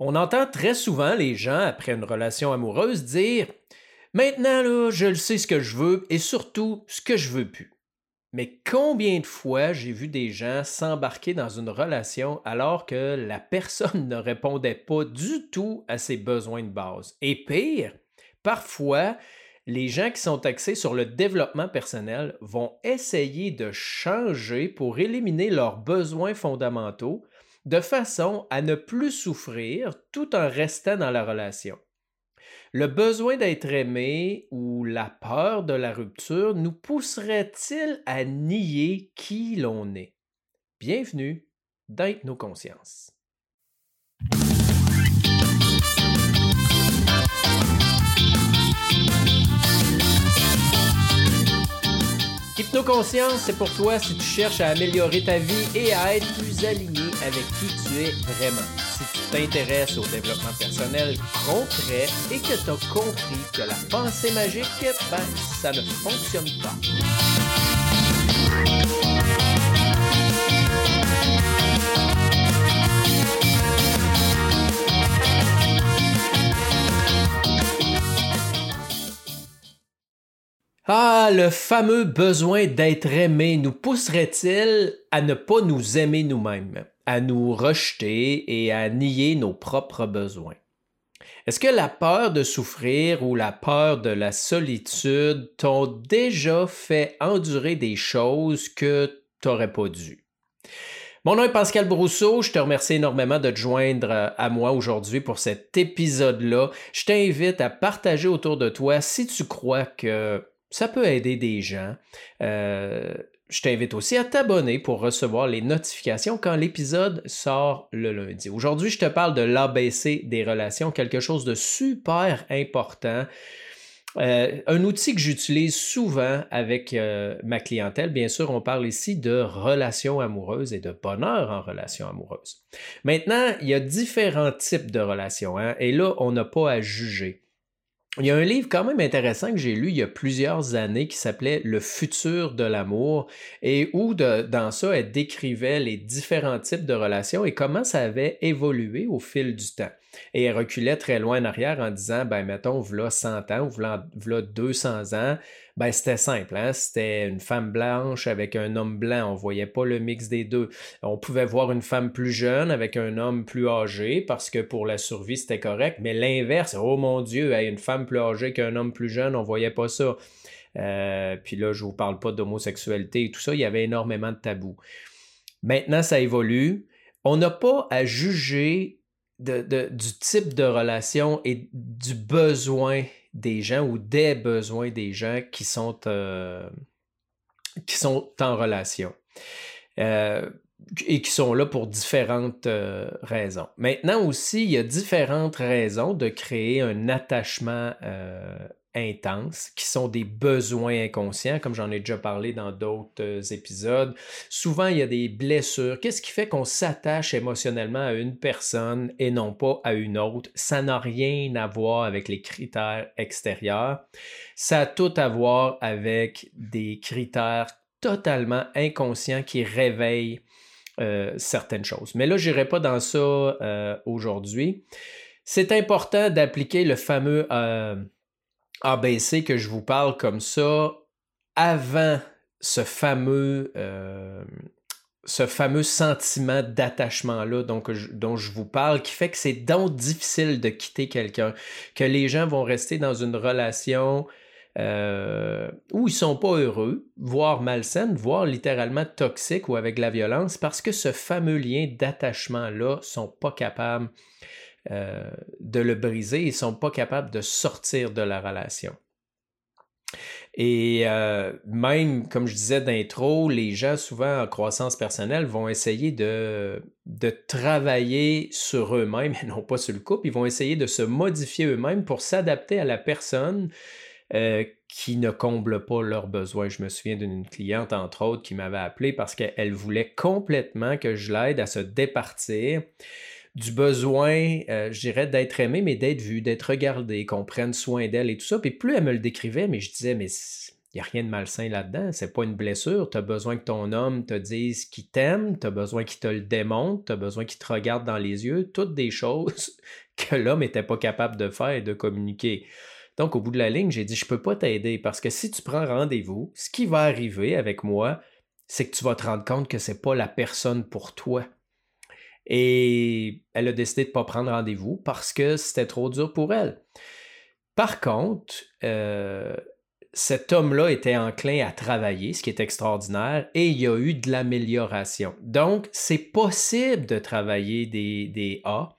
On entend très souvent les gens, après une relation amoureuse, dire Maintenant, là, je le sais ce que je veux et surtout ce que je veux plus. Mais combien de fois j'ai vu des gens s'embarquer dans une relation alors que la personne ne répondait pas du tout à ses besoins de base? Et pire, parfois, les gens qui sont axés sur le développement personnel vont essayer de changer pour éliminer leurs besoins fondamentaux de façon à ne plus souffrir tout en restant dans la relation. Le besoin d'être aimé ou la peur de la rupture nous pousserait-il à nier qui l'on est? Bienvenue dans nos consciences. Hypnoconscience, c'est pour toi si tu cherches à améliorer ta vie et à être plus aligné avec qui tu es vraiment. Si tu t'intéresses au développement personnel concret et que tu as compris que la pensée magique, ben, ça ne fonctionne pas. Ah, le fameux besoin d'être aimé nous pousserait-il à ne pas nous aimer nous-mêmes, à nous rejeter et à nier nos propres besoins? Est-ce que la peur de souffrir ou la peur de la solitude t'ont déjà fait endurer des choses que tu n'aurais pas dû? Mon nom est Pascal Brousseau. Je te remercie énormément de te joindre à moi aujourd'hui pour cet épisode-là. Je t'invite à partager autour de toi si tu crois que ça peut aider des gens. Euh, je t'invite aussi à t'abonner pour recevoir les notifications quand l'épisode sort le lundi. Aujourd'hui, je te parle de l'ABC des relations, quelque chose de super important. Euh, un outil que j'utilise souvent avec euh, ma clientèle, bien sûr, on parle ici de relations amoureuses et de bonheur en relations amoureuses. Maintenant, il y a différents types de relations, hein, et là, on n'a pas à juger. Il y a un livre quand même intéressant que j'ai lu il y a plusieurs années qui s'appelait Le futur de l'amour et où dans ça, elle décrivait les différents types de relations et comment ça avait évolué au fil du temps. Et elle reculait très loin en arrière en disant, ben mettons, voilà 100 ans ou voilà 200 ans, ben c'était simple, hein? c'était une femme blanche avec un homme blanc, on voyait pas le mix des deux. On pouvait voir une femme plus jeune avec un homme plus âgé parce que pour la survie c'était correct, mais l'inverse, oh mon Dieu, une femme plus âgée qu'un homme plus jeune, on voyait pas ça. Euh, puis là, je vous parle pas d'homosexualité et tout ça, il y avait énormément de tabous. Maintenant, ça évolue. On n'a pas à juger du type de relation et du besoin des gens ou des besoins des gens qui sont, euh, qui sont en relation. Euh, et qui sont là pour différentes euh, raisons. Maintenant aussi, il y a différentes raisons de créer un attachement intenses, qui sont des besoins inconscients, comme j'en ai déjà parlé dans d'autres euh, épisodes. Souvent, il y a des blessures. Qu'est-ce qui fait qu'on s'attache émotionnellement à une personne et non pas à une autre? Ça n'a rien à voir avec les critères extérieurs. Ça a tout à voir avec des critères totalement inconscients qui réveillent euh, certaines choses. Mais là, je n'irai pas dans ça euh, aujourd'hui. C'est important d'appliquer le fameux ABC que je vous parle comme ça avant ce fameux, euh, ce fameux sentiment d'attachement-là dont, je vous parle, qui fait que c'est donc difficile de quitter quelqu'un, que les gens vont rester dans une relation euh, où ils sont pas heureux, voire malsaine, voire littéralement toxique ou avec la violence, parce que ce fameux lien d'attachement-là sont pas capables euh, de le briser, ils ne sont pas capables de sortir de la relation. Et euh, même, comme je disais d'intro, les gens souvent en croissance personnelle vont essayer de, de travailler sur eux-mêmes et non pas sur le couple. Ils vont essayer de se modifier eux-mêmes pour s'adapter à la personne euh, qui ne comble pas leurs besoins. Je me souviens d'une cliente, entre autres, qui m'avait appelé parce qu'elle voulait complètement que je l'aide à se départir du besoin, euh, je dirais, d'être aimé, mais d'être vu, d'être regardé, qu'on prenne soin d'elle et tout ça. Puis plus elle me le décrivait, mais je disais, mais Il n'y a rien de malsain là-dedans. C'est pas une blessure. Tu as besoin que ton homme te dise qu'il t'aime, tu as besoin qu'il te le démontre, tu as besoin qu'il te regarde dans les yeux. Toutes des choses que l'homme n'était pas capable de faire et de communiquer. Donc, au bout de la ligne, j'ai dit, je ne peux pas t'aider parce que si tu prends rendez-vous, ce qui va arriver avec moi, c'est que tu vas te rendre compte que ce n'est pas la personne pour toi. Et elle a décidé de ne pas prendre rendez-vous parce que c'était trop dur pour elle. Par contre, euh, cet homme-là était enclin à travailler, ce qui est extraordinaire, et il y a eu de l'amélioration. Donc, c'est possible de travailler des, A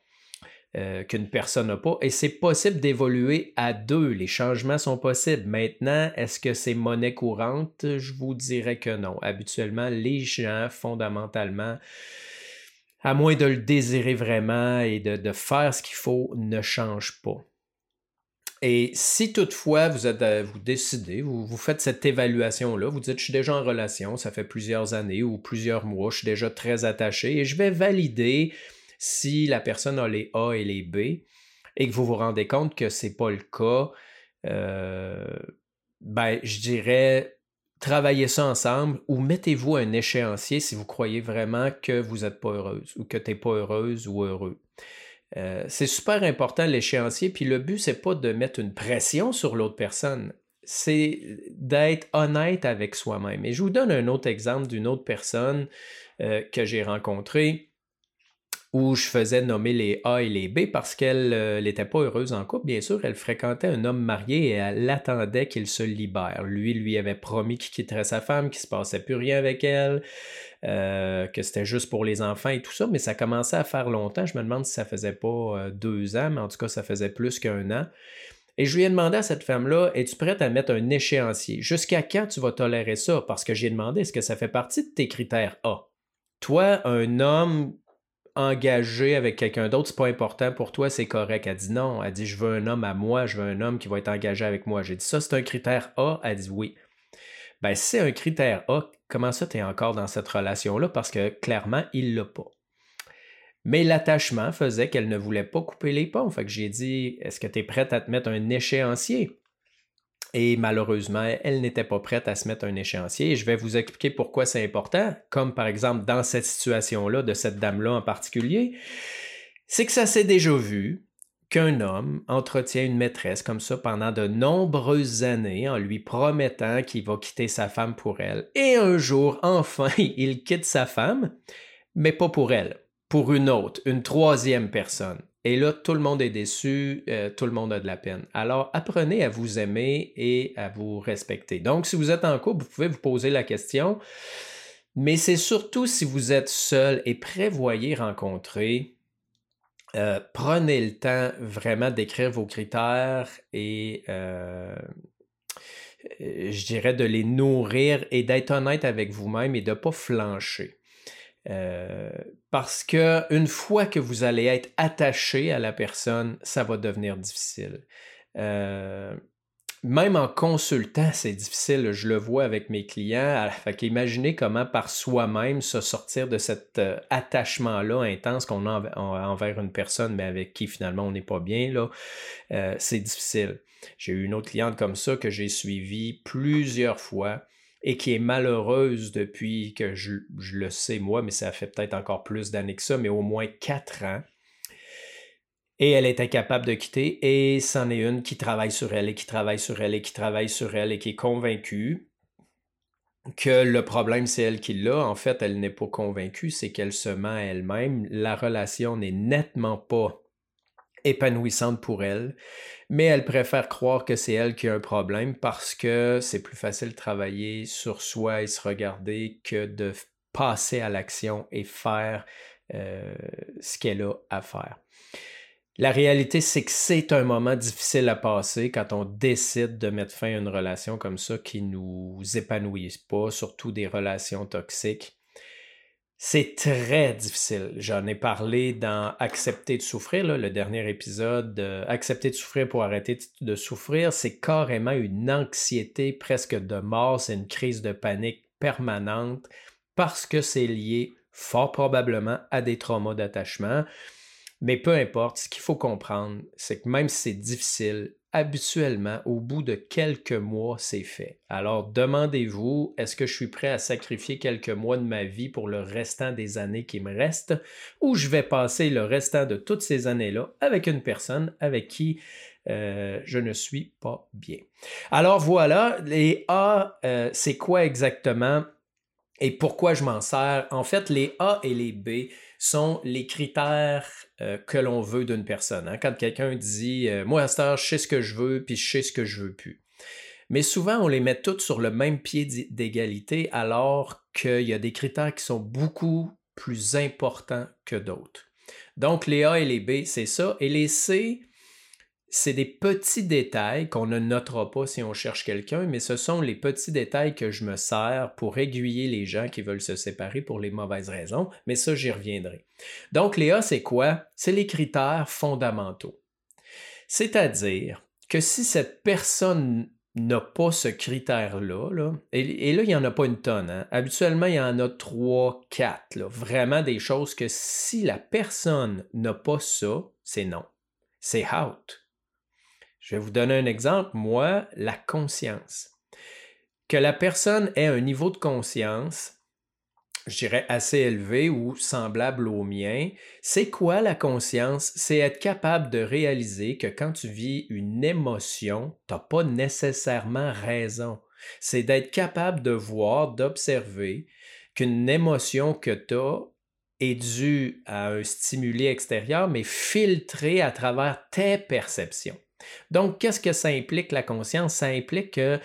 euh, qu'une personne n'a pas, et c'est possible d'évoluer à deux. Les changements sont possibles. Maintenant, est-ce que c'est monnaie courante? Je vous dirais que non. Habituellement, les gens, fondamentalement, à moins de le désirer vraiment et de, faire ce qu'il faut, ne changent pas. Et si toutefois vous, êtes, euh, vous décidez, vous, vous faites cette évaluation-là, vous dites je suis déjà en relation, ça fait plusieurs années ou plusieurs mois, je suis déjà très attaché et je vais valider si la personne a les A et les B et que vous vous rendez compte que ce n'est pas le cas, euh, ben, je dirais travaillez ça ensemble ou mettez-vous un échéancier si vous croyez vraiment que vous n'êtes pas heureuse ou que tu n'es pas heureuse ou heureux. Euh, c'est super important l'échéancier, puis le but, c'est pas de mettre une pression sur l'autre personne, c'est d'être honnête avec soi-même. Et je vous donne un autre exemple d'une autre personne euh, que j'ai rencontrée où je faisais nommer les A et les B parce qu'elle n'était euh, pas heureuse en couple. Bien sûr, elle fréquentait un homme marié et elle attendait qu'il se libère. Lui lui avait promis qu'il quitterait sa femme, qu'il ne se passait plus rien avec elle, euh, que c'était juste pour les enfants et tout ça, mais ça commençait à faire longtemps. Je me demande si ça faisait pas euh, deux ans, mais en tout cas, ça faisait plus qu'un an. Et je lui ai demandé à cette femme-là, es-tu prête à mettre un échéancier? Jusqu'à quand tu vas tolérer ça? Parce que j'ai demandé, est-ce que ça fait partie de tes critères A? Toi, un homme engagé avec quelqu'un d'autre, c'est pas important pour toi, c'est correct. Elle dit non. Elle dit je veux un homme à moi, je veux un homme qui va être engagé avec moi. J'ai dit ça, c'est un critère A. Elle dit oui. Ben, c'est un critère A, comment ça tu es encore dans cette relation-là? Parce que clairement, il l'a pas. Mais l'attachement faisait qu'elle ne voulait pas couper les ponts. Fait que j'ai dit Est-ce que tu es prête à te mettre un échéancier? Et malheureusement, elle n'était pas prête à se mettre un échéancier. Et je vais vous expliquer pourquoi c'est important, comme par exemple dans cette situation-là, de cette dame-là en particulier. C'est que ça s'est déjà vu qu'un homme entretient une maîtresse comme ça pendant de nombreuses années en lui promettant qu'il va quitter sa femme pour elle. Et un jour, enfin, il quitte sa femme, mais pas pour elle, pour une autre, une troisième personne. Et là, tout le monde est déçu, euh, tout le monde a de la peine. Alors, apprenez à vous aimer et à vous respecter. Donc, si vous êtes en couple, vous pouvez vous poser la question, mais c'est surtout si vous êtes seul et prévoyez rencontrer, euh, prenez le temps vraiment d'écrire vos critères et euh, je dirais de les nourrir et d'être honnête avec vous-même et de ne pas flancher. Euh, parce que une fois que vous allez être attaché à la personne, ça va devenir difficile. Euh, même en consultant, c'est difficile. Je le vois avec mes clients. Fait imaginez comment par soi-même se sortir de cet euh, attachement-là intense qu'on a envers une personne, mais avec qui finalement on n'est pas bien. C'est difficile. J'ai eu une autre cliente comme ça que j'ai suivie plusieurs fois et qui est malheureuse depuis que je, le sais moi, mais ça fait peut-être encore plus d'années que ça, mais au moins quatre ans. Et elle est incapable de quitter et c'en est une qui travaille sur elle et qui travaille sur elle et qui travaille sur elle et qui est convaincue que le problème, c'est elle qui l'a. En fait, elle n'est pas convaincue, c'est qu'elle se ment elle-même. La relation n'est nettement pas épanouissante pour elle, mais elle préfère croire que c'est elle qui a un problème parce que c'est plus facile de travailler sur soi et se regarder que de passer à l'action et faire euh, ce qu'elle a à faire. La réalité, c'est que c'est un moment difficile à passer quand on décide de mettre fin à une relation comme ça qui ne nous épanouit pas, surtout des relations toxiques. C'est très difficile. J'en ai parlé dans Accepter de souffrir, le dernier épisode. Accepter de souffrir pour arrêter de souffrir, c'est carrément une anxiété presque de mort, c'est une crise de panique permanente parce que c'est lié fort probablement à des traumas d'attachement. Mais peu importe, ce qu'il faut comprendre, c'est que même si c'est difficile, habituellement, au bout de quelques mois, c'est fait. Alors, demandez-vous, est-ce que je suis prêt à sacrifier quelques mois de ma vie pour le restant des années qui me restent, ou je vais passer le restant de toutes ces années-là avec une personne avec qui euh, je ne suis pas bien. Alors voilà, les A, euh, c'est quoi exactement et pourquoi je m'en sers? En fait, les A et les B sont les critères euh, que l'on veut d'une personne. Hein. Quand quelqu'un dit Moi, à cette je sais ce que je veux, puis je sais ce que je veux plus. Mais souvent, on les met toutes sur le même pied d'égalité, alors qu'il y a des critères qui sont beaucoup plus importants que d'autres. Donc, les A et les B, c'est ça. Et les C, c'est des petits détails qu'on ne notera pas si on cherche quelqu'un, mais ce sont les petits détails que je me sers pour aiguiller les gens qui veulent se séparer pour les mauvaises raisons, mais ça, j'y reviendrai. Donc, Léa, c'est quoi? C'est les critères fondamentaux. C'est-à-dire que si cette personne n'a pas ce critère-là, et, là, il n'y en a pas une tonne. Hein. Habituellement, il y en a trois, quatre. Vraiment des choses que si la personne n'a pas ça, c'est non. C'est out. Je vais vous donner un exemple. Moi, la conscience. Que la personne ait un niveau de conscience, je dirais assez élevé ou semblable au mien, c'est quoi la conscience? C'est être capable de réaliser que quand tu vis une émotion, tu n'as pas nécessairement raison. C'est d'être capable de voir, d'observer qu'une émotion que tu as est due à un stimuli extérieur, mais filtrée à travers tes perceptions. Donc, qu'est-ce que ça implique la conscience? Ça implique que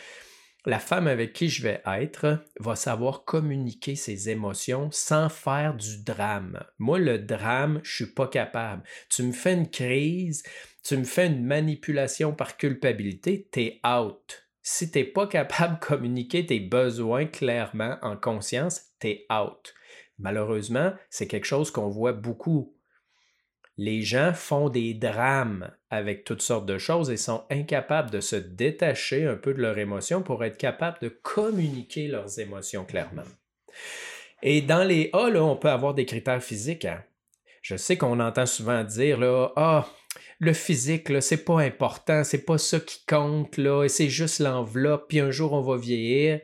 la femme avec qui je vais être va savoir communiquer ses émotions sans faire du drame. Moi, le drame, je suis pas capable. Tu me fais une crise, tu me fais une manipulation par culpabilité, t'es out. Si t'es pas capable de communiquer tes besoins clairement en conscience, t'es out. Malheureusement, c'est quelque chose qu'on voit beaucoup les gens font des drames avec toutes sortes de choses et sont incapables de se détacher un peu de leurs émotions pour être capables de communiquer leurs émotions clairement. Et dans les A, on peut avoir des critères physiques. Hein. Je sais qu'on entend souvent dire là, ah, le physique, c'est pas important, c'est pas ça qui compte, là, et c'est juste l'enveloppe, puis un jour on va vieillir.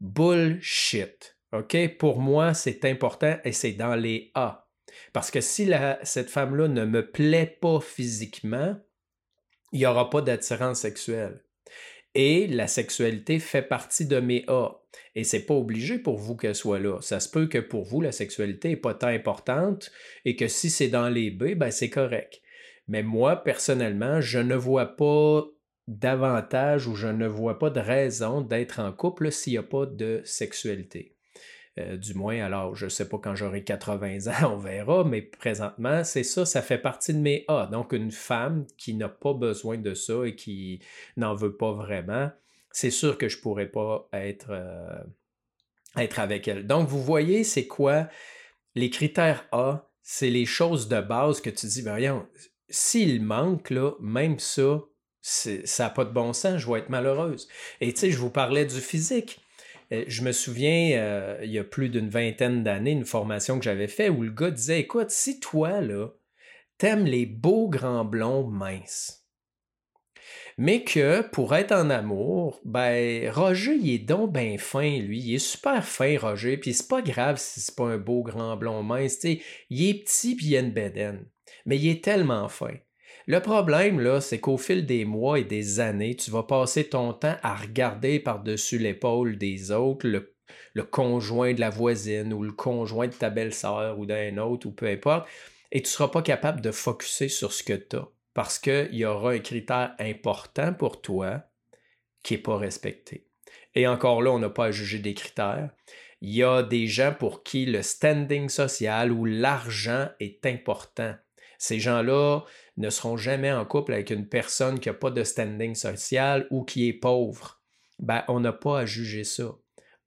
Bullshit. OK? Pour moi, c'est important et c'est dans les A. Parce que si cette femme-là ne me plaît pas physiquement, il n'y aura pas d'attirance sexuelle. Et la sexualité fait partie de mes A. Et c'est pas obligé pour vous qu'elle soit là. Ça se peut que pour vous, la sexualité n'est pas tant importante et que si c'est dans les B, ben c'est correct. Mais moi, personnellement, je ne vois pas d'avantage ou je ne vois pas de raison d'être en couple s'il n'y a pas de sexualité. Euh, du moins, alors je ne sais pas quand j'aurai 80 ans, on verra, mais présentement, c'est ça, ça fait partie de mes A. Donc, une femme qui n'a pas besoin de ça et qui n'en veut pas vraiment, c'est sûr que je ne pourrais pas être, euh, être avec elle. Donc, vous voyez, c'est quoi les critères A? C'est les choses de base que tu dis, ben voyons, s'il manque, là, même ça, ça n'a pas de bon sens, je vais être malheureuse. Et tu sais, je vous parlais du physique. Euh, je me souviens, euh, il y a plus d'une vingtaine d'années, une formation que j'avais faite où le gars disait Écoute, si toi, là, t'aimes les beaux grands blonds minces, mais que pour être en amour, ben, Roger, il est donc bien fin, lui. Il est super fin, Roger. Puis c'est pas grave si c'est pas un beau grand blond mince. il est petit puis il a une bédaine. Mais il est tellement fin. Le problème, là, c'est qu'au fil des mois et des années, tu vas passer ton temps à regarder par-dessus l'épaule des autres le, conjoint de la voisine ou le conjoint de ta belle-sœur ou d'un autre ou peu importe, et tu ne seras pas capable de focuser sur ce que tu as parce qu'il y aura un critère important pour toi qui n'est pas respecté. Et encore là, on n'a pas à juger des critères. Il y a des gens pour qui le standing social ou l'argent est important. Ces gens-là ne seront jamais en couple avec une personne qui n'a pas de standing social ou qui est pauvre. Ben, on n'a pas à juger ça.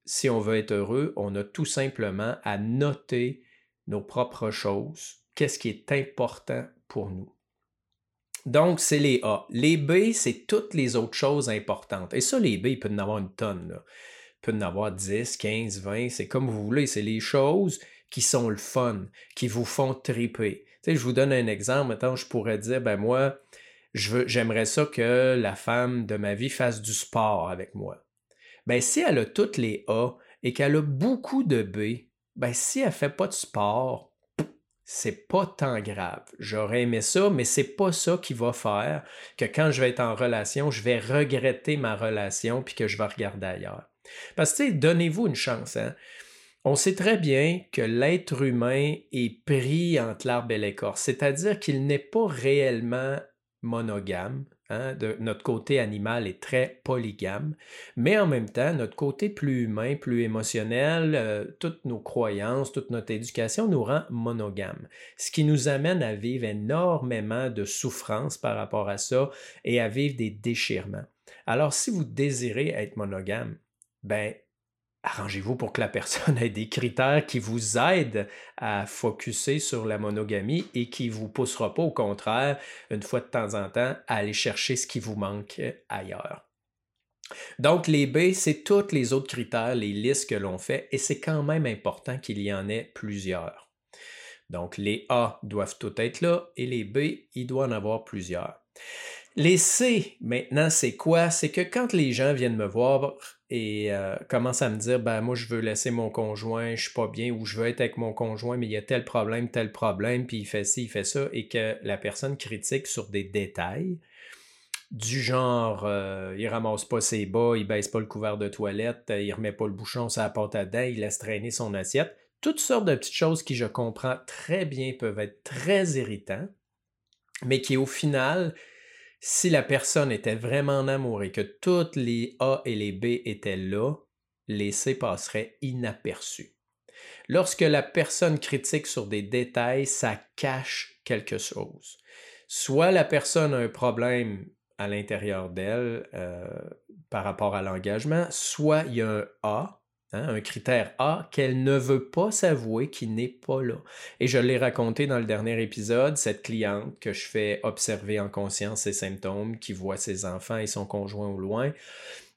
Si on veut être heureux, on a tout simplement à noter nos propres choses, qu'est-ce qui est important pour nous? Donc, c'est les A. Les B, c'est toutes les autres choses importantes. Et ça, les B, il peut en avoir une tonne. Là. Il peut en avoir 10, 15, 20, c'est comme vous voulez. C'est les choses qui sont le fun, qui vous font triper. Je vous donne un exemple. Maintenant, je pourrais dire, ben moi, j'aimerais ça que la femme de ma vie fasse du sport avec moi. Ben, si elle a toutes les A et qu'elle a beaucoup de B, ben, si elle fait pas de sport, c'est pas tant grave. J'aurais aimé ça, mais c'est pas ça qui va faire que quand je vais être en relation, je vais regretter ma relation puis que je vais regarder ailleurs. Parce que, donnez-vous une chance. Hein? On sait très bien que l'être humain est pris entre l'arbre et l'écorce, c'est-à-dire qu'il n'est pas réellement monogame. Hein, de, notre côté animal est très polygame, mais en même temps, notre côté plus humain, plus émotionnel, euh, toutes nos croyances, toute notre éducation nous rend monogame, ce qui nous amène à vivre énormément de souffrance par rapport à ça et à vivre des déchirements. Alors, si vous désirez être monogame, ben, arrangez-vous pour que la personne ait des critères qui vous aident à focuser sur la monogamie et qui ne vous poussera pas au contraire, une fois de temps en temps, à aller chercher ce qui vous manque ailleurs. Donc, les B, c'est tous les autres critères, les listes que l'on fait, et c'est quand même important qu'il y en ait plusieurs. Donc, les A doivent tout être là, et les B, il doit en avoir plusieurs. Les C, maintenant, c'est quoi? C'est que quand les gens viennent me voir et euh, commencent à me dire, ben moi, je veux laisser mon conjoint, je suis pas bien, ou je veux être avec mon conjoint, mais il y a tel problème, tel problème, puis il fait ci, il fait ça, et que la personne critique sur des détails, du genre, euh, il ramasse pas ses bas, il baisse pas le couvert de toilette, il remet pas le bouchon sur la porte à dents, il laisse traîner son assiette. Toutes sortes de petites choses qui, je comprends très bien, peuvent être très irritantes, mais qui, au final, si la personne était vraiment en amour et que toutes les A et les B étaient là, les C passeraient inaperçus. Lorsque la personne critique sur des détails, ça cache quelque chose. Soit la personne a un problème à l'intérieur d'elle euh, par rapport à l'engagement, soit il y a un A Hein, un critère A qu'elle ne veut pas s'avouer qui n'est pas là. Et je l'ai raconté dans le dernier épisode, cette cliente que je fais observer en conscience ses symptômes, qui voit ses enfants et son conjoint au loin.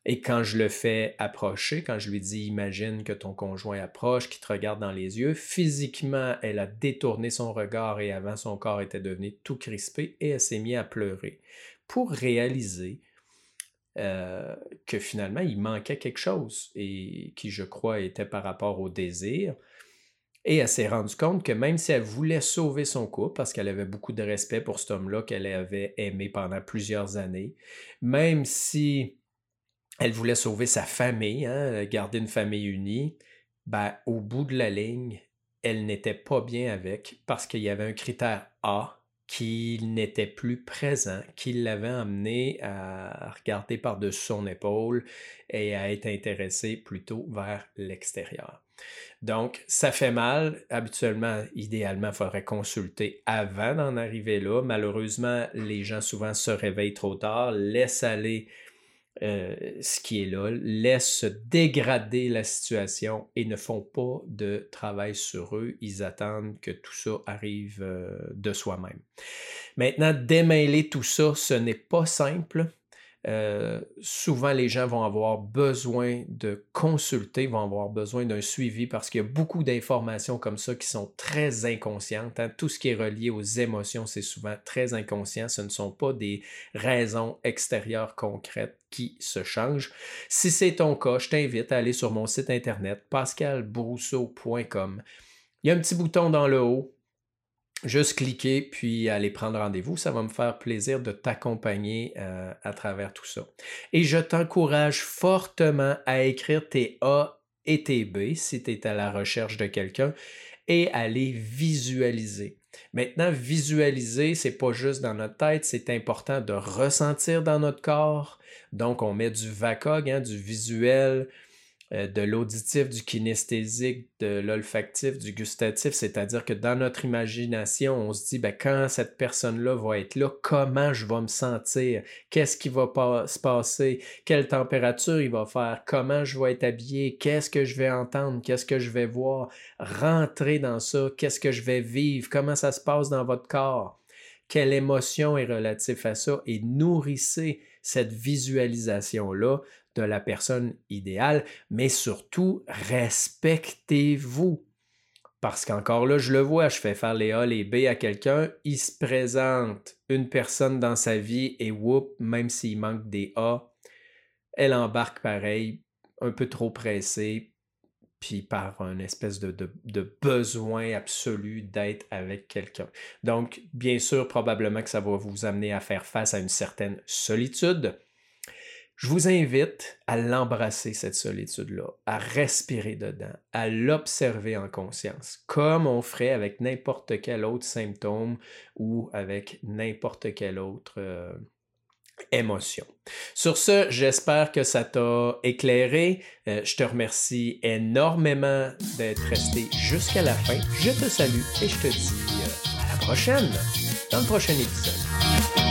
Et quand je le fais approcher, quand je lui dis imagine que ton conjoint approche, qu'il te regarde dans les yeux, physiquement, elle a détourné son regard et avant son corps était devenu tout crispé et elle s'est mise à pleurer pour réaliser euh, que finalement, il manquait quelque chose et qui, je crois, était par rapport au désir. Et elle s'est rendue compte que même si elle voulait sauver son couple, parce qu'elle avait beaucoup de respect pour cet homme-là qu'elle avait aimé pendant plusieurs années, même si elle voulait sauver sa famille, hein, garder une famille unie, ben, au bout de la ligne, elle n'était pas bien avec parce qu'il y avait un critère A qu'il n'était plus présent, qu'il l'avait amené à regarder par-dessus son épaule et à être intéressé plutôt vers l'extérieur. Donc, ça fait mal. Habituellement, idéalement, il faudrait consulter avant d'en arriver là. Malheureusement, les gens souvent se réveillent trop tard, laissent aller euh, ce qui est là, laissent dégrader la situation et ne font pas de travail sur eux. Ils attendent que tout ça arrive euh, de soi-même. Maintenant, démêler tout ça, ce n'est pas simple. Euh, souvent les gens vont avoir besoin de consulter, vont avoir besoin d'un suivi parce qu'il y a beaucoup d'informations comme ça qui sont très inconscientes. Hein. Tout ce qui est relié aux émotions, c'est souvent très inconscient. Ce ne sont pas des raisons extérieures concrètes se changent. Si c'est ton cas, je t'invite à aller sur mon site internet pascalbrousseau.com. Il y a un petit bouton dans le haut juste cliquer puis aller prendre rendez-vous. Ça va me faire plaisir de t'accompagner euh, à travers tout ça. Et je t'encourage fortement à écrire tes A et tes B si tu es à la recherche de quelqu'un et à les visualiser. Maintenant, visualiser, c'est pas juste dans notre tête, c'est important de ressentir dans notre corps. Donc, on met du VACOG, hein, du visuel, de l'auditif, du kinesthésique, de l'olfactif, du gustatif, c'est-à-dire que dans notre imagination, on se dit, ben, quand cette personne-là va être là, comment je vais me sentir, qu'est-ce qui va se passer, quelle température il va faire, comment je vais être habillé, qu'est-ce que je vais entendre, qu'est-ce que je vais voir, rentrer dans ça, qu'est-ce que je vais vivre, comment ça se passe dans votre corps, quelle émotion est relative à ça, et nourrissez cette visualisation-là de la personne idéale, mais surtout respectez-vous. Parce qu'encore là, je le vois, je fais faire les A, les B à quelqu'un, il se présente une personne dans sa vie et whoop, même s'il manque des A, elle embarque pareil, un peu trop pressée, puis par un espèce de besoin absolu d'être avec quelqu'un. Donc, bien sûr, probablement que ça va vous amener à faire face à une certaine solitude, je vous invite à l'embrasser, cette solitude-là, à respirer dedans, à l'observer en conscience, comme on ferait avec n'importe quel autre symptôme ou avec n'importe quelle autre euh, émotion. Sur ce, j'espère que ça t'a éclairé. Euh, je te remercie énormément d'être resté jusqu'à la fin. Je te salue et je te dis euh, à la prochaine, dans le prochain épisode.